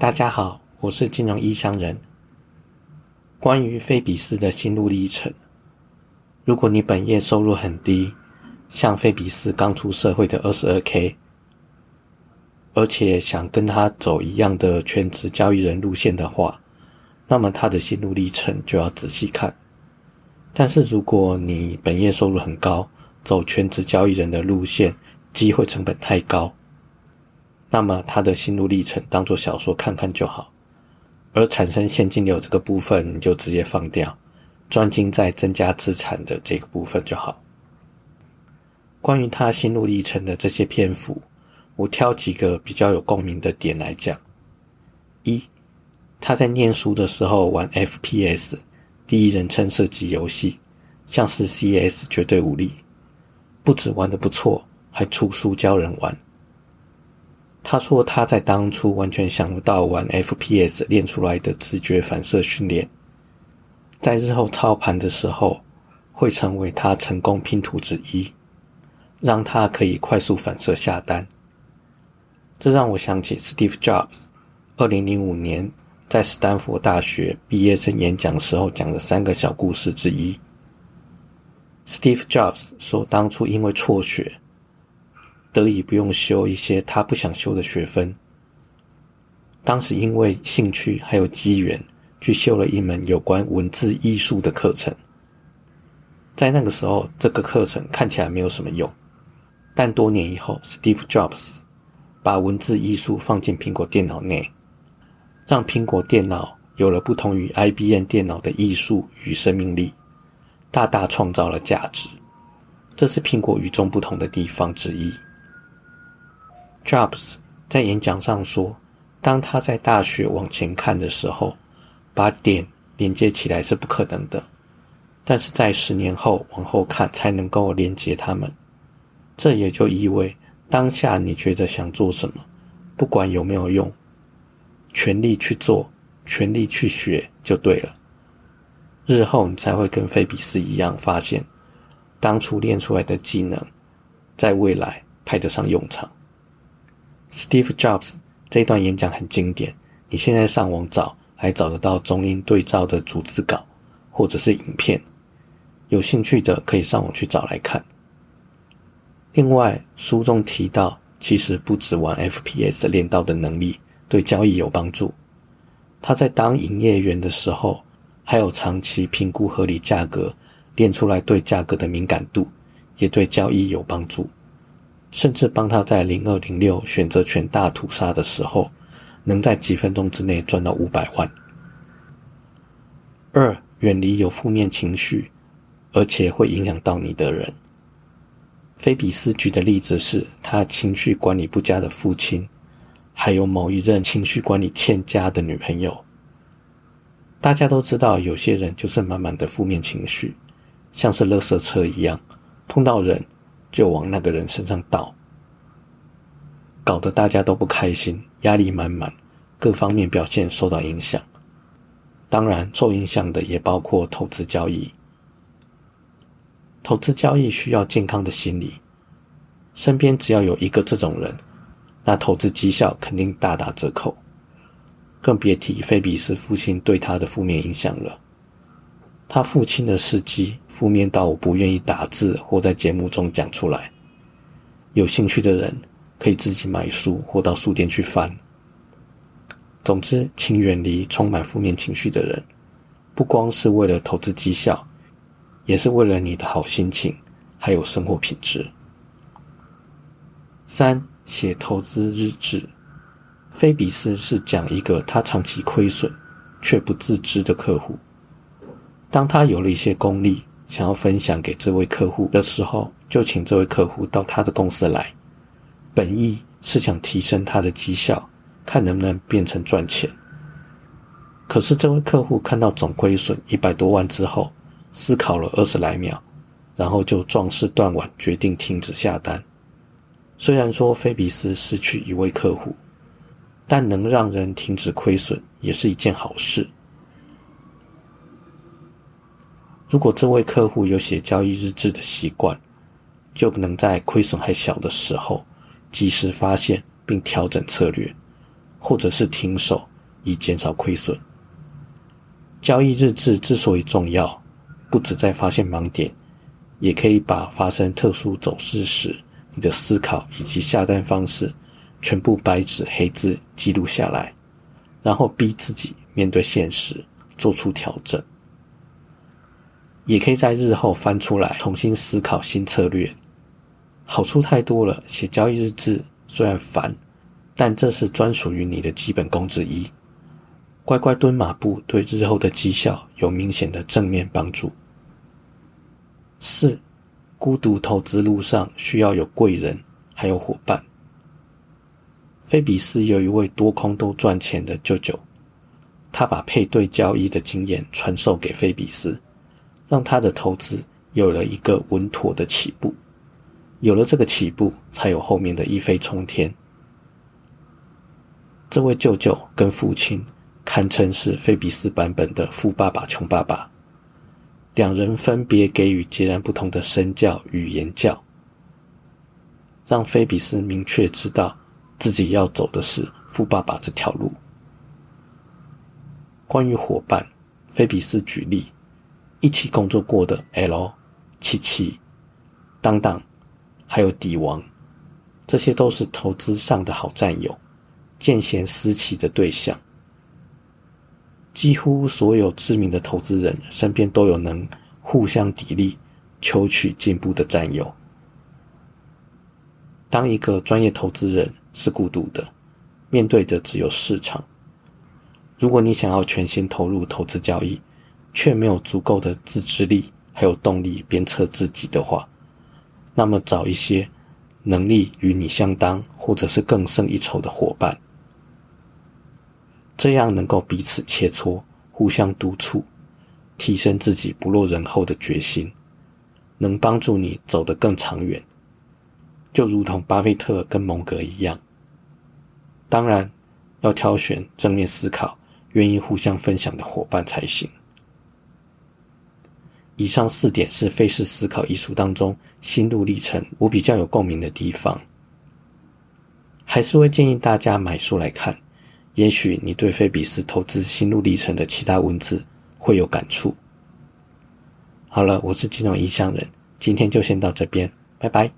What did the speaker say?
大家好，我是金融异乡人。关于菲比斯的心路历程，如果你本业收入很低，像菲比斯刚出社会的二十二 K，而且想跟他走一样的全职交易人路线的话，那么他的心路历程就要仔细看。但是如果你本业收入很高，走全职交易人的路线，机会成本太高。那么他的心路历程当做小说看看就好，而产生现金流这个部分你就直接放掉，专精在增加资产的这个部分就好。关于他心路历程的这些篇幅，我挑几个比较有共鸣的点来讲。一，他在念书的时候玩 FPS 第一人称射击游戏，像是 CS 绝对武力，不止玩的不错，还出书教人玩。他说：“他在当初完全想不到玩 FPS 练出来的直觉反射训练，在日后操盘的时候会成为他成功拼图之一，让他可以快速反射下单。”这让我想起 Steve Jobs 二零零五年在斯坦福大学毕业生演讲时候讲的三个小故事之一。Steve Jobs 说：“当初因为辍学。”得以不用修一些他不想修的学分。当时因为兴趣还有机缘，去修了一门有关文字艺术的课程。在那个时候，这个课程看起来没有什么用，但多年以后，Steve Jobs 把文字艺术放进苹果电脑内，让苹果电脑有了不同于 IBM 电脑的艺术与生命力，大大创造了价值。这是苹果与众不同的地方之一。Jobs 在演讲上说：“当他在大学往前看的时候，把点连接起来是不可能的；但是在十年后往后看，才能够连接他们。这也就意味，当下你觉得想做什么，不管有没有用，全力去做，全力去学就对了。日后你才会跟菲比斯一样，发现当初练出来的技能，在未来派得上用场。” Steve Jobs 这段演讲很经典，你现在上网找还找得到中英对照的逐字稿或者是影片，有兴趣的可以上网去找来看。另外，书中提到，其实不止玩 FPS 练到的能力对交易有帮助，他在当营业员的时候，还有长期评估合理价格练出来对价格的敏感度，也对交易有帮助。甚至帮他在零二零六选择权大屠杀的时候，能在几分钟之内赚到五百万。二，远离有负面情绪，而且会影响到你的人。菲比斯举的例子是他情绪管理不佳的父亲，还有某一任情绪管理欠佳的女朋友。大家都知道，有些人就是满满的负面情绪，像是垃圾车一样，碰到人。就往那个人身上倒，搞得大家都不开心，压力满满，各方面表现受到影响。当然，受影响的也包括投资交易。投资交易需要健康的心理，身边只要有一个这种人，那投资绩效肯定大打折扣。更别提菲比斯父亲对他的负面影响了。他父亲的事迹负面到我不愿意打字或在节目中讲出来。有兴趣的人可以自己买书或到书店去翻。总之，请远离充满负面情绪的人，不光是为了投资绩效，也是为了你的好心情还有生活品质。三写投资日志。菲比斯是讲一个他长期亏损却不自知的客户。当他有了一些功力，想要分享给这位客户的时候，就请这位客户到他的公司来，本意是想提升他的绩效，看能不能变成赚钱。可是这位客户看到总亏损一百多万之后，思考了二十来秒，然后就壮士断腕，决定停止下单。虽然说菲比斯失去一位客户，但能让人停止亏损也是一件好事。如果这位客户有写交易日志的习惯，就能在亏损还小的时候及时发现并调整策略，或者是停手以减少亏损。交易日志之所以重要，不止在发现盲点，也可以把发生特殊走势时你的思考以及下单方式全部白纸黑字记录下来，然后逼自己面对现实，做出调整。也可以在日后翻出来重新思考新策略，好处太多了。写交易日志虽然烦，但这是专属于你的基本功之一。乖乖蹲马步，对日后的绩效有明显的正面帮助。四，孤独投资路上需要有贵人，还有伙伴。菲比斯有一位多空都赚钱的舅舅，他把配对交易的经验传授给菲比斯，让他的投资有了一个稳妥的起步。有了这个起步，才有后面的一飞冲天。这位舅舅跟父亲。堪称是菲比斯版本的《富爸爸穷爸爸》，两人分别给予截然不同的身教与言教，让菲比斯明确知道自己要走的是富爸爸这条路。关于伙伴，菲比斯举例，一起工作过的 L、七七、当当，还有底王，这些都是投资上的好战友，见贤思齐的对象。几乎所有知名的投资人身边都有能互相砥砺、求取进步的战友。当一个专业投资人是孤独的，面对的只有市场。如果你想要全心投入投资交易，却没有足够的自制力还有动力鞭策自己的话，那么找一些能力与你相当或者是更胜一筹的伙伴。这样能够彼此切磋，互相督促，提升自己不落人后的决心，能帮助你走得更长远。就如同巴菲特跟蒙格一样。当然，要挑选正面思考、愿意互相分享的伙伴才行。以上四点是《费氏思考艺术》当中心路历程我比较有共鸣的地方，还是会建议大家买书来看。也许你对菲比斯投资心路历程的其他文字会有感触。好了，我是金融异乡人，今天就先到这边，拜拜。